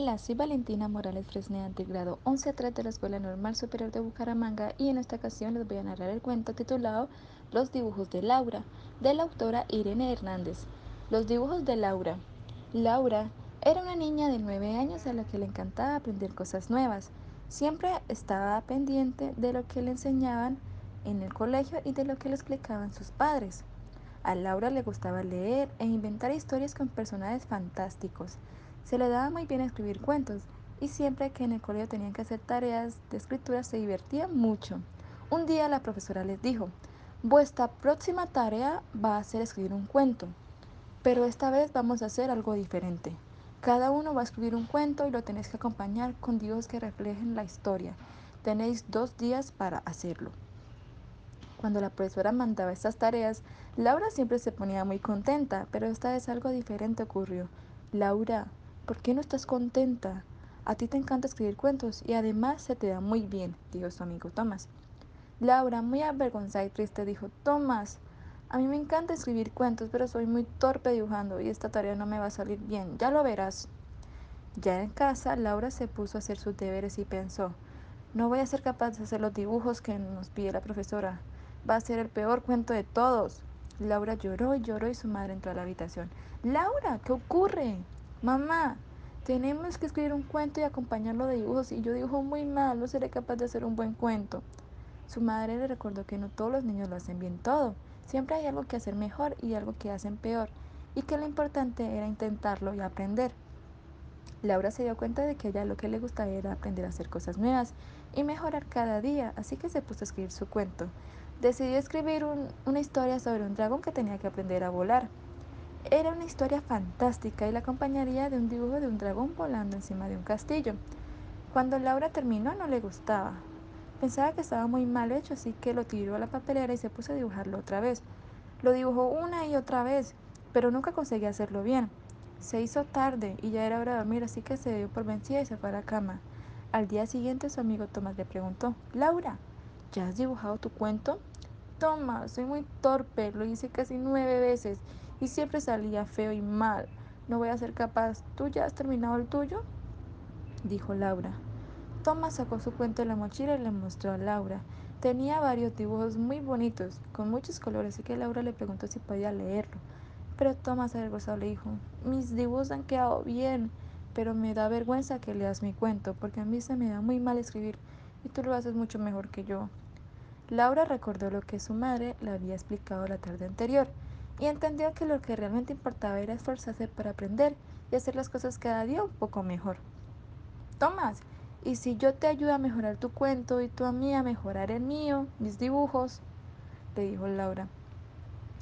Hola, soy Valentina Morales Fresneda del grado 11-3 de la Escuela Normal Superior de Bucaramanga y en esta ocasión les voy a narrar el cuento titulado Los dibujos de Laura, de la autora Irene Hernández. Los dibujos de Laura. Laura era una niña de 9 años a la que le encantaba aprender cosas nuevas. Siempre estaba pendiente de lo que le enseñaban en el colegio y de lo que le explicaban sus padres. A Laura le gustaba leer e inventar historias con personajes fantásticos. Se le daba muy bien escribir cuentos y siempre que en el colegio tenían que hacer tareas de escritura se divertía mucho. Un día la profesora les dijo, vuestra próxima tarea va a ser escribir un cuento, pero esta vez vamos a hacer algo diferente. Cada uno va a escribir un cuento y lo tenéis que acompañar con dibujos que reflejen la historia. Tenéis dos días para hacerlo. Cuando la profesora mandaba estas tareas, Laura siempre se ponía muy contenta, pero esta vez algo diferente ocurrió. Laura, ¿Por qué no estás contenta? A ti te encanta escribir cuentos y además se te da muy bien, dijo su amigo Tomás. Laura, muy avergonzada y triste, dijo, Tomás, a mí me encanta escribir cuentos, pero soy muy torpe dibujando y esta tarea no me va a salir bien, ya lo verás. Ya en casa, Laura se puso a hacer sus deberes y pensó, no voy a ser capaz de hacer los dibujos que nos pide la profesora. Va a ser el peor cuento de todos. Laura lloró y lloró y su madre entró a la habitación. Laura, ¿qué ocurre? Mamá, tenemos que escribir un cuento y acompañarlo de dibujos y yo dibujo muy mal, no seré capaz de hacer un buen cuento. Su madre le recordó que no todos los niños lo hacen bien todo. Siempre hay algo que hacer mejor y algo que hacen peor, y que lo importante era intentarlo y aprender. Laura se dio cuenta de que ella lo que le gustaba era aprender a hacer cosas nuevas y mejorar cada día, así que se puso a escribir su cuento. Decidió escribir una historia sobre un dragón que tenía que aprender a volar. Era una historia fantástica y la acompañaría de un dibujo de un dragón volando encima de un castillo. Cuando Laura terminó no le gustaba. Pensaba que estaba muy mal hecho, así que lo tiró a la papelera y se puso a dibujarlo otra vez. Lo dibujó una y otra vez, pero nunca conseguía hacerlo bien. Se hizo tarde y ya era hora de dormir, así que se dio por vencida y se fue a la cama. Al día siguiente su amigo Tomás le preguntó, Laura, ¿ya has dibujado tu cuento? Tomás, soy muy torpe, lo hice casi nueve veces y siempre salía feo y mal. No voy a ser capaz. ¿Tú ya has terminado el tuyo? Dijo Laura. Tomás sacó su cuento de la mochila y le mostró a Laura. Tenía varios dibujos muy bonitos, con muchos colores, así que Laura le preguntó si podía leerlo. Pero Tomás avergonzado le dijo, mis dibujos han quedado bien, pero me da vergüenza que leas mi cuento, porque a mí se me da muy mal escribir y tú lo haces mucho mejor que yo. Laura recordó lo que su madre le había explicado la tarde anterior y entendió que lo que realmente importaba era esforzarse para aprender y hacer las cosas cada día un poco mejor. Tomás, ¿y si yo te ayudo a mejorar tu cuento y tú a mí a mejorar el mío, mis dibujos? le dijo Laura.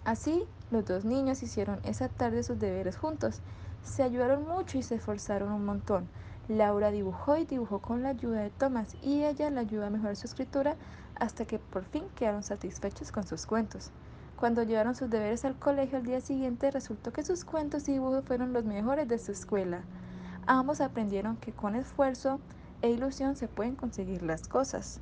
Así, los dos niños hicieron esa tarde sus deberes juntos. Se ayudaron mucho y se esforzaron un montón. Laura dibujó y dibujó con la ayuda de Tomás y ella le ayudó a mejorar su escritura hasta que por fin quedaron satisfechos con sus cuentos. Cuando llevaron sus deberes al colegio al día siguiente, resultó que sus cuentos y dibujos fueron los mejores de su escuela. Ambos aprendieron que con esfuerzo e ilusión se pueden conseguir las cosas.